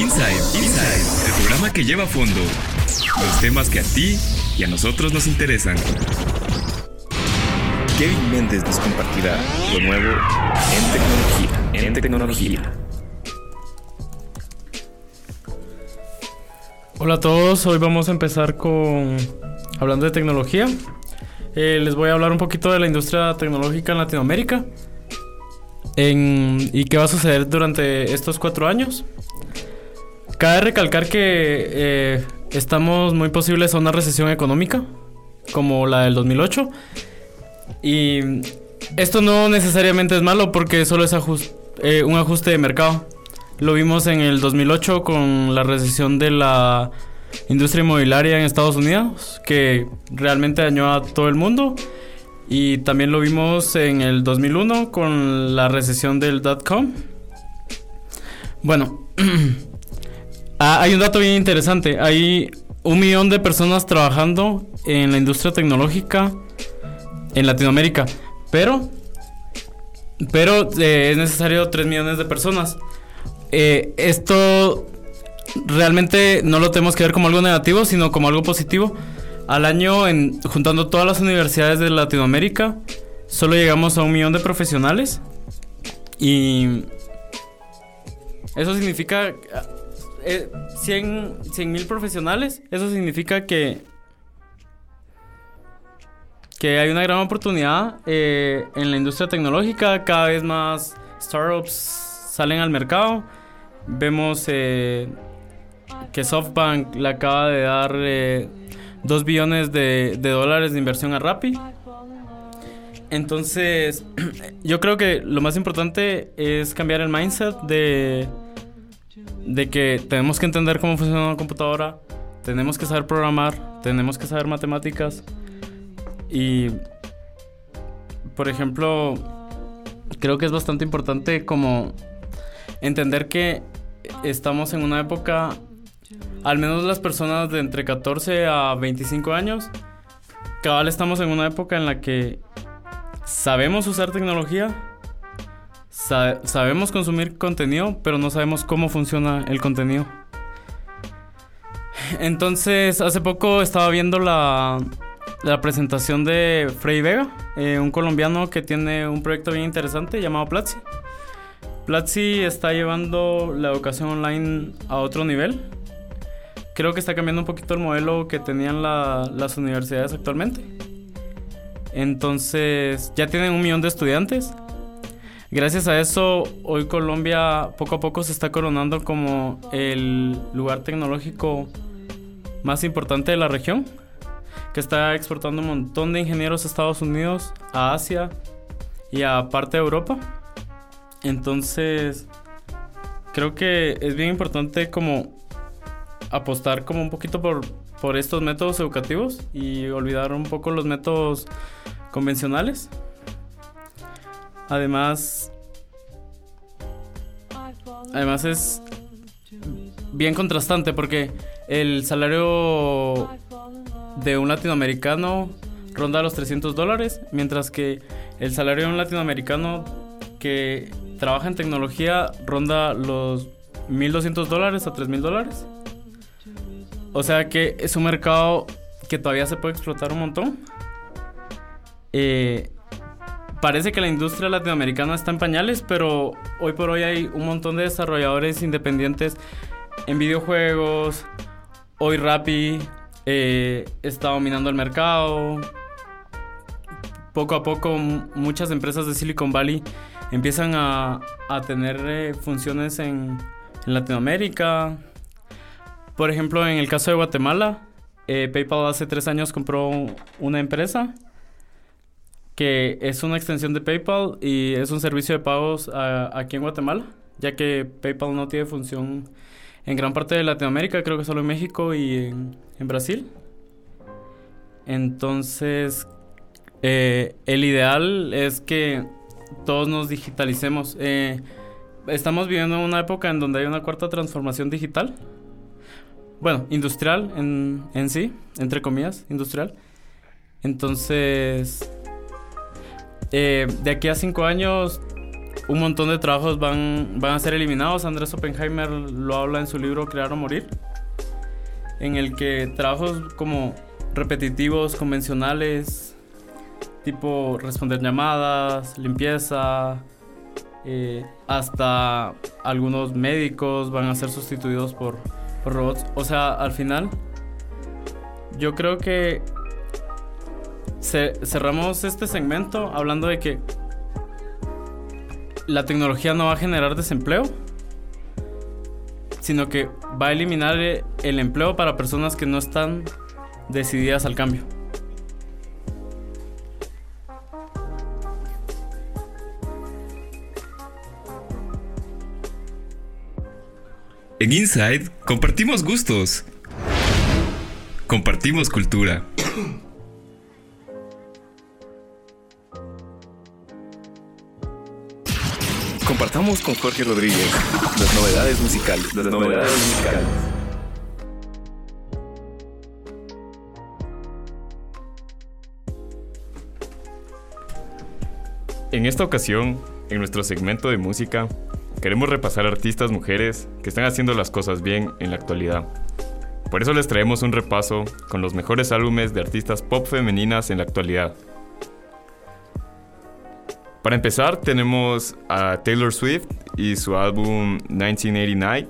Inside, Inside, el programa que lleva a fondo los temas que a ti y a nosotros nos interesan. Kevin Méndez nos compartirá lo nuevo en tecnología. En tecnología. Hola a todos, hoy vamos a empezar con hablando de tecnología. Eh, les voy a hablar un poquito de la industria tecnológica en Latinoamérica y qué va a suceder durante estos cuatro años. Cabe recalcar que eh, estamos muy posibles a una recesión económica, como la del 2008. Y esto no necesariamente es malo porque solo es eh, un ajuste de mercado. Lo vimos en el 2008 con la recesión de la industria inmobiliaria en Estados Unidos, que realmente dañó a todo el mundo. Y también lo vimos en el 2001 con la recesión del dot-com. Bueno, ah, hay un dato bien interesante. Hay un millón de personas trabajando en la industria tecnológica en Latinoamérica. Pero, pero eh, es necesario 3 millones de personas. Eh, esto realmente no lo tenemos que ver como algo negativo, sino como algo positivo al año, juntando todas las universidades de Latinoamérica, solo llegamos a un millón de profesionales. Y eso significa 100 eh, mil profesionales. Eso significa que, que hay una gran oportunidad eh, en la industria tecnológica. Cada vez más startups salen al mercado. Vemos eh, que SoftBank le acaba de dar 2 billones de, dólares de inversión a Rappi. Entonces, yo creo que lo más importante es cambiar el mindset de, de que tenemos que entender cómo funciona una computadora, tenemos que saber programar, tenemos que saber matemáticas. Y, por ejemplo, creo que es bastante importante como entender que estamos en una época al menos las personas de entre 14 a 25 años, cabal estamos en una época en la que sabemos usar tecnología, sabemos consumir contenido, pero no sabemos cómo funciona el contenido. Entonces, hace poco estaba viendo la, presentación de Frey Vega, eh, un colombiano que tiene un proyecto bien interesante llamado Platzi. Platzi está llevando la educación online a otro nivel creo que está cambiando un poquito el modelo que tenían las universidades actualmente. Entonces, ya tienen un millón de estudiantes. Gracias a eso, hoy Colombia poco a poco se está coronando como el lugar tecnológico más importante de la región, que está exportando un montón de ingenieros a Estados Unidos, a Asia y a parte de Europa. Entonces, creo que es bien importante como apostar como un poquito por, por estos métodos educativos y olvidar un poco los métodos convencionales. Además, además es bien contrastante porque el salario de un latinoamericano ronda los 300 dólares, mientras que el salario de un latinoamericano que trabaja en tecnología ronda los 1.200 dólares a 3.000 dólares. O sea que es un mercado que todavía se puede explotar un montón. Eh, parece que la industria latinoamericana está en pañales, pero hoy por hoy hay un montón de desarrolladores independientes en videojuegos. Hoy Rappi eh, está dominando el mercado. Poco a poco muchas empresas de Silicon Valley empiezan a, tener eh, funciones en, Latinoamérica. Por ejemplo, en el caso de Guatemala, eh, PayPal hace tres años compró una empresa que es una extensión de PayPal y es un servicio de pagos aquí en Guatemala, ya que PayPal no tiene función en gran parte de Latinoamérica, creo que solo en México y en, Brasil. Entonces, eh, el ideal es que todos nos digitalicemos. Eh, estamos viviendo una época en donde hay una cuarta transformación digital bueno, industrial en, en sí, entre comillas, industrial. Entonces, eh, de aquí a cinco años, un montón de trabajos van, van a ser eliminados. Andrés Oppenheimer lo habla en su libro Crear o Morir, en el que trabajos como repetitivos, convencionales, tipo responder llamadas, limpieza, eh, hasta algunos médicos van a ser sustituidos por, por robots. O sea, al final, yo creo que cerramos este segmento hablando de que la tecnología no va a generar desempleo, sino que va a eliminar el empleo para personas que no están decididas al cambio. En Inside compartimos gustos. Compartimos cultura. Compartamos con Jorge Rodríguez las novedades musicales. Las novedades musicales. En esta ocasión, en nuestro segmento de música, Queremos repasar artistas mujeres que están haciendo las cosas bien en la actualidad. Por eso les traemos un repaso con los mejores álbumes de artistas pop femeninas en la actualidad. Para empezar tenemos a Taylor Swift y su álbum 1989,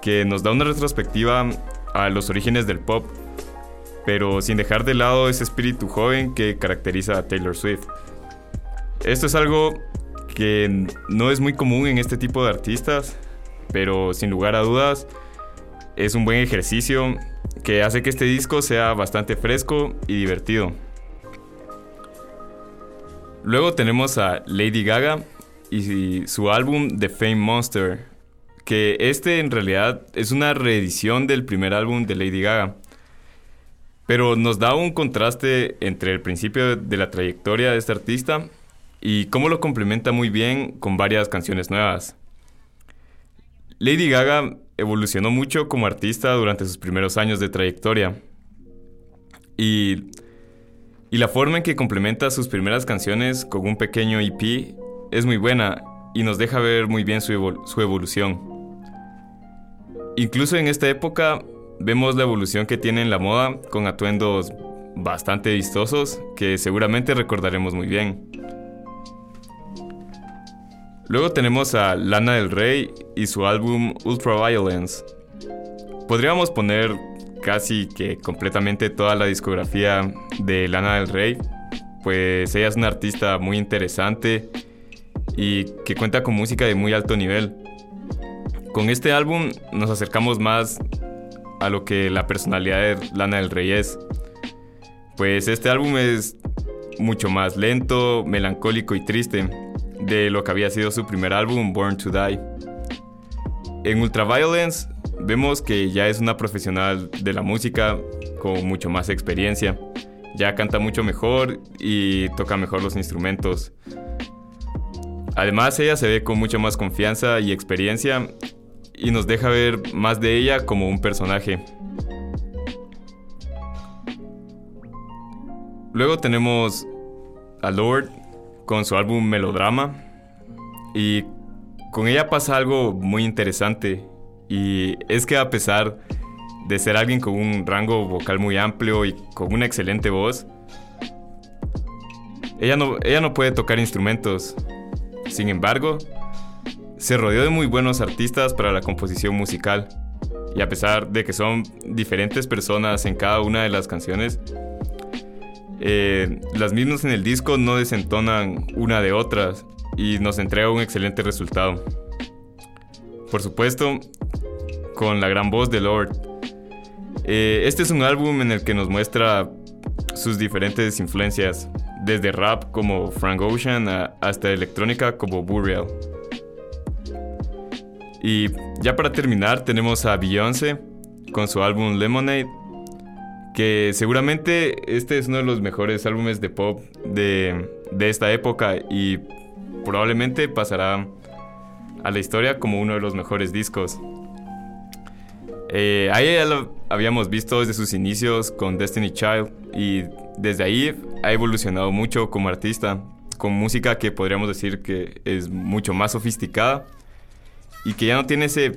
que nos da una retrospectiva a los orígenes del pop, pero sin dejar de lado ese espíritu joven que caracteriza a Taylor Swift. Esto es algo que no es muy común en este tipo de artistas, pero sin lugar a dudas es un buen ejercicio que hace que este disco sea bastante fresco y divertido. Luego tenemos a Lady Gaga y su álbum The Fame Monster, que este en realidad es una reedición del primer álbum de Lady Gaga. Pero nos da un contraste entre el principio de la trayectoria de este artista y cómo lo complementa muy bien con varias canciones nuevas. Lady Gaga evolucionó mucho como artista durante sus primeros años de trayectoria. Y, y la forma en que complementa sus primeras canciones con un pequeño EP es muy buena y nos deja ver muy bien su, su evolución. Incluso en esta época vemos la evolución que tiene en la moda con atuendos bastante vistosos que seguramente recordaremos muy bien. Luego tenemos a Lana del Rey y su álbum Ultraviolence. Podríamos poner casi que completamente toda la discografía de Lana del Rey, pues ella es una artista muy interesante y que cuenta con música de muy alto nivel. Con este álbum nos acercamos más a lo que la personalidad de Lana del Rey es. Pues este álbum es mucho más lento, melancólico y triste de lo que había sido su primer álbum, Born to Die. En Ultraviolence vemos que ya es una profesional de la música con mucho más experiencia. Ya canta mucho mejor y toca mejor los instrumentos. Además ella se ve con mucha más confianza y experiencia y nos deja ver más de ella como un personaje. Luego tenemos a Lord, con su álbum Melodrama. Y con ella pasa algo muy interesante. Y es que a pesar de ser alguien con un rango vocal muy amplio y con una excelente voz, ella no, ella no puede tocar instrumentos. Sin embargo, se rodeó de muy buenos artistas para la composición musical. Y a pesar de que son diferentes personas en cada una de las canciones, eh, las mismas en el disco no desentonan una de otras y nos entrega un excelente resultado. Por supuesto, con la gran voz de Lord. Eh, este es un álbum en el que nos muestra sus diferentes influencias, desde rap como Frank Ocean hasta electrónica como Burial. Y ya para terminar tenemos a Beyoncé con su álbum Lemonade que seguramente este es uno de los mejores álbumes de pop de, esta época y probablemente pasará a la historia como uno de los mejores discos. Eh, ahí ya lo habíamos visto desde sus inicios con Destiny Child y desde ahí ha evolucionado mucho como artista, con música que podríamos decir que es mucho más sofisticada y que ya no tiene ese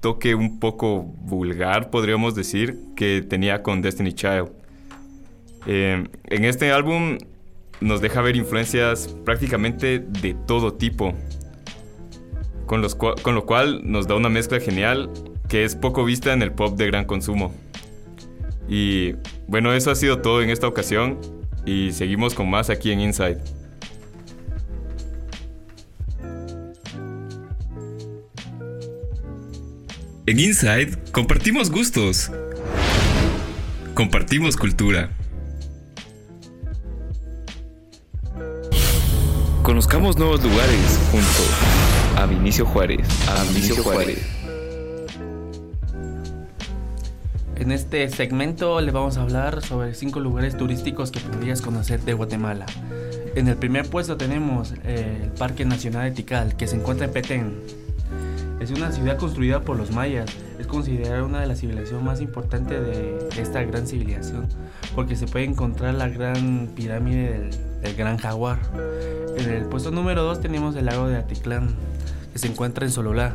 toque un poco vulgar, podríamos decir, que tenía con Destiny Child. Eh, en este álbum nos deja ver influencias prácticamente de todo tipo, con, los con lo cual nos da una mezcla genial que es poco vista en el pop de gran consumo. Y bueno, eso ha sido todo en esta ocasión y seguimos con más aquí en Inside. En Inside compartimos gustos. Compartimos cultura. Conozcamos nuevos lugares junto a Vinicio Juárez. A Vinicio Juárez. En este segmento le vamos a hablar sobre cinco lugares turísticos que podrías conocer de Guatemala. En el primer puesto tenemos eh, el Parque Nacional de Tikal, que se encuentra en Petén. Es una ciudad construida por los mayas. Es considerada una de las civilizaciones más importantes de esta gran civilización, porque se puede encontrar la gran pirámide del, Gran Jaguar. En el puesto número 2 tenemos el lago de Atitlán, que se encuentra en Sololá.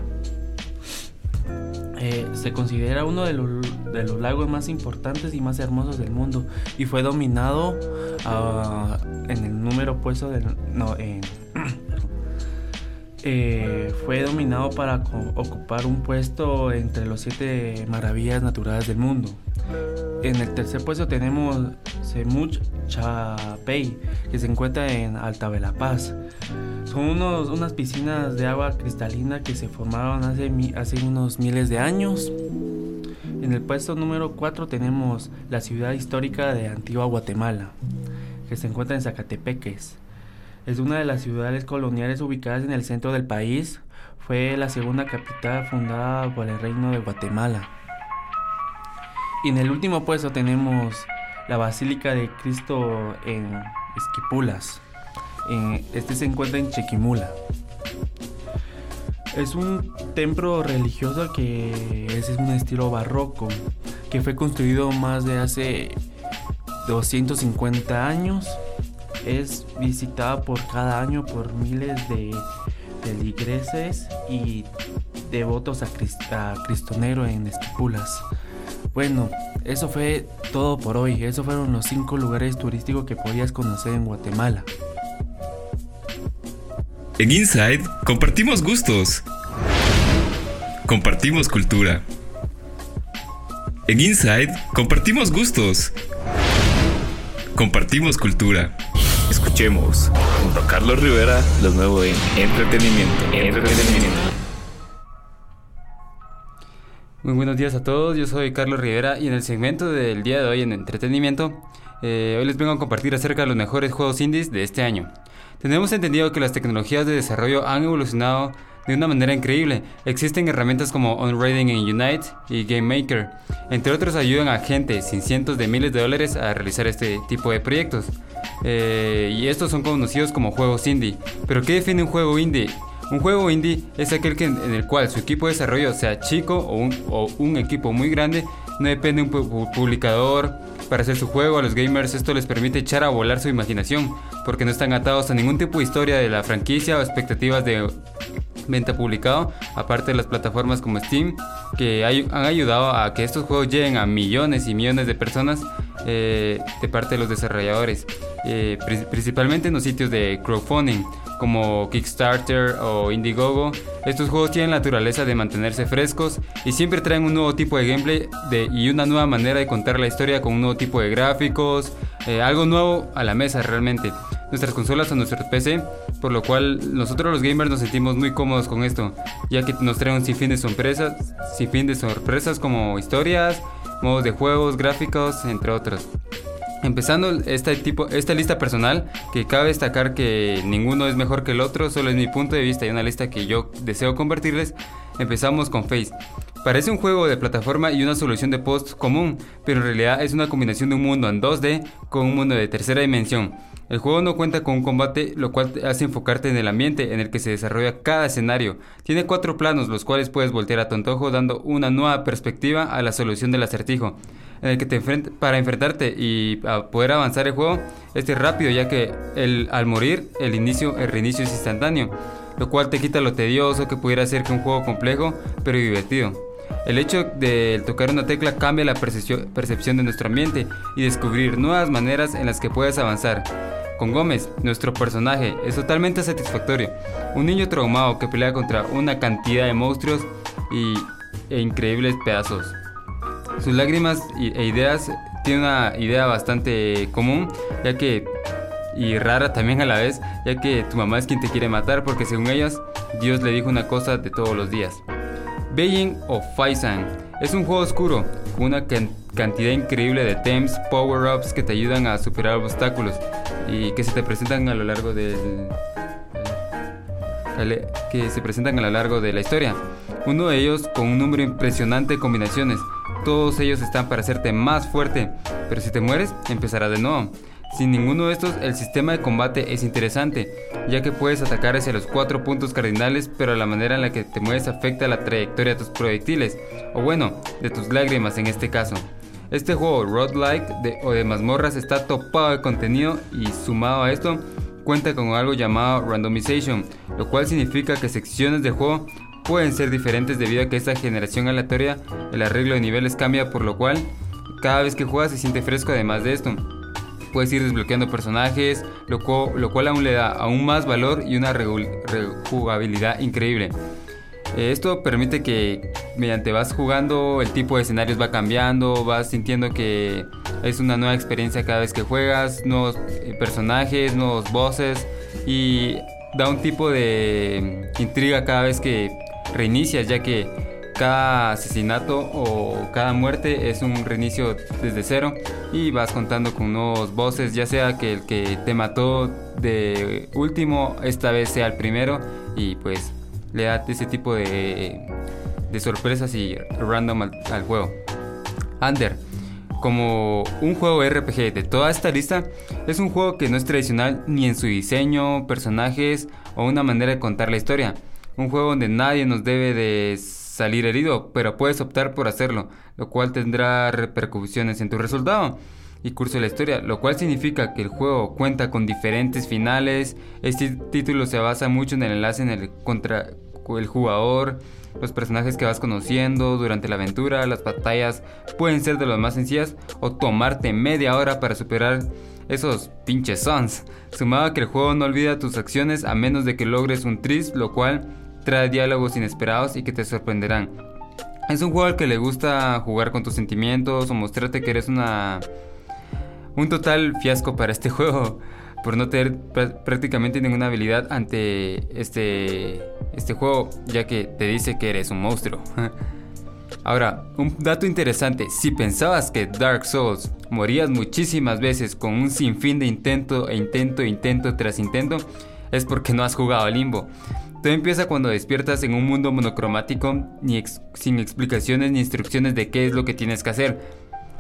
Eh, se considera uno de los, de los, lagos más importantes y más hermosos del mundo y fue dominado uh, en el número puesto del no eh, fue dominado para ocupar un puesto entre los siete maravillas naturales del mundo. En el tercer puesto tenemos Semuch Chapey, que se encuentra en Alta Paz. Son unos, unas piscinas de agua cristalina que se formaron hace, hace unos miles de años. En el puesto número 4 tenemos la ciudad histórica de Antigua Guatemala, que se encuentra en Zacatepeques. Es una de las ciudades coloniales ubicadas en el centro del país. Fue la segunda capital fundada por el Reino de Guatemala. Y en el último puesto tenemos la Basílica de Cristo en Esquipulas. este se encuentra en Chequimula. Es un templo religioso que es un estilo barroco, que fue construido más de hace 250 años es visitada por cada año por miles de feligreses y devotos a, Cristonero en Esquipulas. Bueno, eso fue todo por hoy. Esos fueron los cinco lugares turísticos que podías conocer en Guatemala. En Inside compartimos gustos. Compartimos cultura. En Inside compartimos gustos. Compartimos cultura. Escuchemos junto a Carlos Rivera lo nuevo en entretenimiento. entretenimiento. Muy buenos días a todos, yo soy Carlos Rivera y en el segmento del día de hoy en entretenimiento, eh, hoy les vengo a compartir acerca de los mejores juegos indies de este año. Tenemos entendido que las tecnologías de desarrollo han evolucionado de una manera increíble. Existen herramientas como OnRating en Unite y Game Maker, entre otros ayudan a gente sin cientos de miles de dólares a realizar este tipo de proyectos. Eh, y estos son conocidos como juegos indie. Pero ¿qué define un juego indie? Un juego indie es aquel que, en el cual su equipo de desarrollo sea chico o un, equipo muy grande, no depende de un publicador para hacer su juego. A los gamers esto les permite echar a volar su imaginación, porque no están atados a ningún tipo de historia de la franquicia o expectativas de venta publicado, aparte de las plataformas como Steam, que han ayudado a que estos juegos lleguen a millones y millones de personas eh, de parte de los desarrolladores, eh, principalmente en los sitios de crowdfunding como Kickstarter o Indiegogo. Estos juegos tienen la naturaleza de mantenerse frescos y siempre traen un nuevo tipo de gameplay y una nueva manera de contar la historia con un nuevo tipo de gráficos, eh, algo nuevo a la mesa realmente. Nuestras consolas o nuestro PC, por lo cual nosotros los gamers nos sentimos muy cómodos con esto, ya que nos traen un sinfín de sorpresas, sinfín de sorpresas como historias, modos de juegos, gráficos, entre otros. Empezando este esta lista personal, que cabe destacar que ninguno es mejor que el otro, solo es mi punto de vista y una lista que yo deseo compartirles, empezamos con Face. Parece un juego de plataforma y una solución de post común, pero en realidad es una combinación de un mundo en 2D con un mundo de tercera dimensión. El juego no cuenta con un combate, lo cual te hace enfocarte en el ambiente en el que se desarrolla cada escenario. Tiene cuatro planos, los cuales puedes voltear a tu antojo dando una nueva perspectiva a la solución del acertijo. Que te enfrent para enfrentarte y poder avanzar el juego, este es rápido ya que al morir el inicio, el reinicio es instantáneo, lo cual te quita lo tedioso que pudiera ser que un juego complejo pero divertido. El hecho de tocar una tecla cambia la percepción de nuestro ambiente y descubrir nuevas maneras en las que puedes avanzar. Con Gómez, nuestro personaje es totalmente satisfactorio. Un niño traumado que pelea contra una cantidad de monstruos y, e increíbles pedazos. Sus lágrimas e ideas tiene una idea bastante común, ya que y rara también a la vez, ya que tu mamá es quien te quiere matar porque según ellas Dios le dijo una cosa de todos los días. Beijing of Faisang es un juego oscuro con una cantidad increíble de tems, power-ups que te ayudan a superar obstáculos y que se te presentan a lo largo del que se presentan a lo largo de la historia. Uno de ellos con un número impresionante de combinaciones. Todos ellos están para hacerte más fuerte, pero si te mueres, empezará de nuevo. Sin ninguno de estos, el sistema de combate es interesante, ya que puedes atacar hacia los cuatro puntos cardinales, pero la manera en la que te mueves afecta la trayectoria de tus proyectiles, o bueno, de tus lágrimas en este caso. Este juego roguelike de, o de mazmorras está topado de contenido y sumado a esto, cuenta con algo llamado randomization, lo cual significa que secciones de juego pueden ser diferentes debido a que esta generación aleatoria el arreglo de niveles cambia, por lo cual cada vez que juegas se siente fresco además de esto puedes ir desbloqueando personajes, lo, cual, aún le da aún más valor y una rejugabilidad increíble. Eh, esto permite que mediante vas jugando el tipo de escenarios va cambiando, vas sintiendo que es una nueva experiencia cada vez que juegas, nuevos eh, personajes, nuevos bosses y da un tipo de intriga cada vez que reinicias ya que cada asesinato o cada muerte es un reinicio desde cero y vas contando con nuevos bosses, ya sea que el que te mató de último esta vez sea el primero y pues le da ese tipo de, de sorpresas y random al, al juego. Under como un juego RPG de toda esta lista, es un juego que no es tradicional ni en su diseño, personajes o una manera de contar la historia. Un juego donde nadie nos debe de salir herido, pero puedes optar por hacerlo, lo cual tendrá repercusiones en tu resultado y curso de la historia, lo cual significa que el juego cuenta con diferentes finales. Este título se basa mucho en el enlace en el contra el jugador, los personajes que vas conociendo durante la aventura, las batallas pueden ser de las más sencillas o tomarte media hora para superar esos pinches sons. Sumado a que el juego no olvida tus acciones a menos de que logres un tris, lo cual trae diálogos inesperados y que te sorprenderán. Es un juego al que le gusta jugar con tus sentimientos o mostrarte que eres una un total fiasco para este juego por no tener prácticamente ninguna habilidad ante este este juego, ya que te dice que eres un monstruo. Ahora, un dato interesante, si pensabas que Dark Souls morías muchísimas veces con un sinfín de intento e intento e intento tras intento, es porque no has jugado Limbo. Todo empieza cuando despiertas en un mundo monocromático, ni sin explicaciones ni instrucciones de qué es lo que tienes que hacer.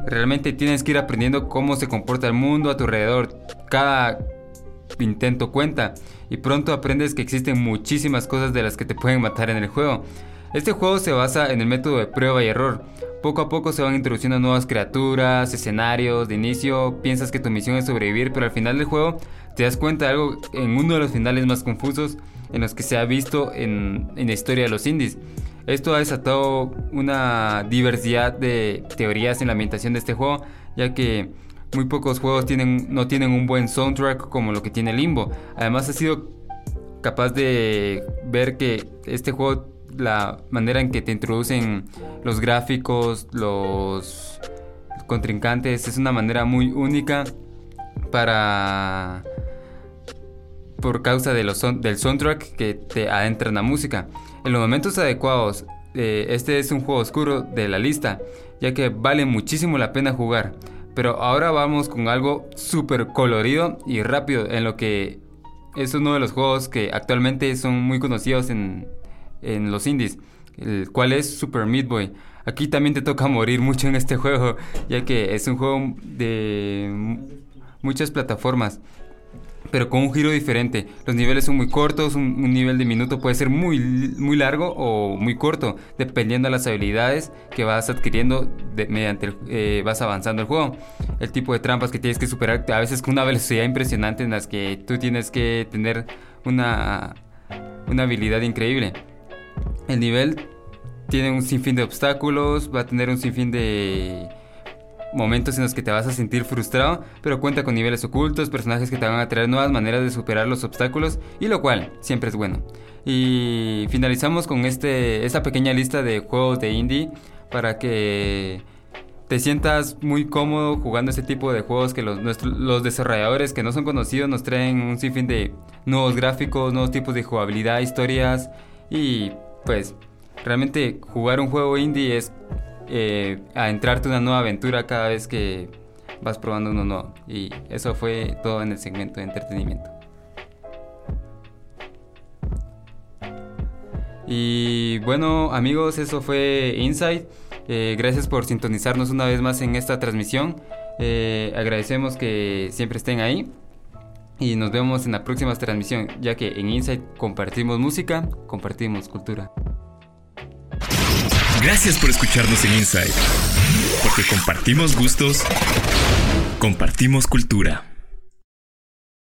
Realmente tienes que ir aprendiendo cómo se comporta el mundo a tu alrededor. Cada intento cuenta y pronto aprendes que existen muchísimas cosas de las que te pueden matar en el juego. Este juego se basa en el método de prueba y error. Poco a poco se van introduciendo nuevas criaturas, escenarios, de inicio piensas que tu misión es sobrevivir, pero al final del juego te das cuenta de algo en uno de los finales más confusos en los que se ha visto en, la historia de los indies. Esto ha desatado una diversidad de teorías en la ambientación de este juego, ya que muy pocos juegos tienen, no tienen un buen soundtrack como lo que tiene Limbo. Además ha sido capaz de ver que este juego, la manera en que te introducen los gráficos, los contrincantes, es una manera muy única para por causa de los del soundtrack que te adentra en la música. En los momentos adecuados, eh, este es un juego oscuro de la lista, ya que vale muchísimo la pena jugar. Pero ahora vamos con algo súper colorido y rápido, en lo que es uno de los juegos que actualmente son muy conocidos en, en los indies, el cual es Super Meat Boy. Aquí también te toca morir mucho en este juego, ya que es un juego de muchas plataformas pero con un giro diferente. Los niveles son muy cortos, un, nivel de minuto puede ser muy, muy largo o muy corto, dependiendo de las habilidades que vas adquiriendo mediante eh, vas avanzando el juego. El tipo de trampas que tienes que superar, a veces con una velocidad impresionante en las que tú tienes que tener una, una habilidad increíble. El nivel tiene un sinfín de obstáculos, va a tener un sinfín de momentos en los que te vas a sentir frustrado, pero cuenta con niveles ocultos, personajes que te van a traer nuevas maneras de superar los obstáculos, y lo cual siempre es bueno. Y finalizamos con este, esta pequeña lista de juegos de indie para que te sientas muy cómodo jugando este tipo de juegos que los, los desarrolladores que no son conocidos nos traen un sinfín de nuevos gráficos, nuevos tipos de jugabilidad, historias y pues realmente jugar un juego indie es eh, a entrarte una nueva aventura cada vez que vas probando uno nuevo. Y eso fue todo en el segmento de entretenimiento. Y bueno amigos, eso fue Insight. Eh, gracias por sintonizarnos una vez más en esta transmisión. Eh, agradecemos que siempre estén ahí. Y nos vemos en la próxima transmisión, ya que en Insight compartimos música, compartimos cultura. Gracias por escucharnos en Inside. Porque compartimos gustos, compartimos cultura.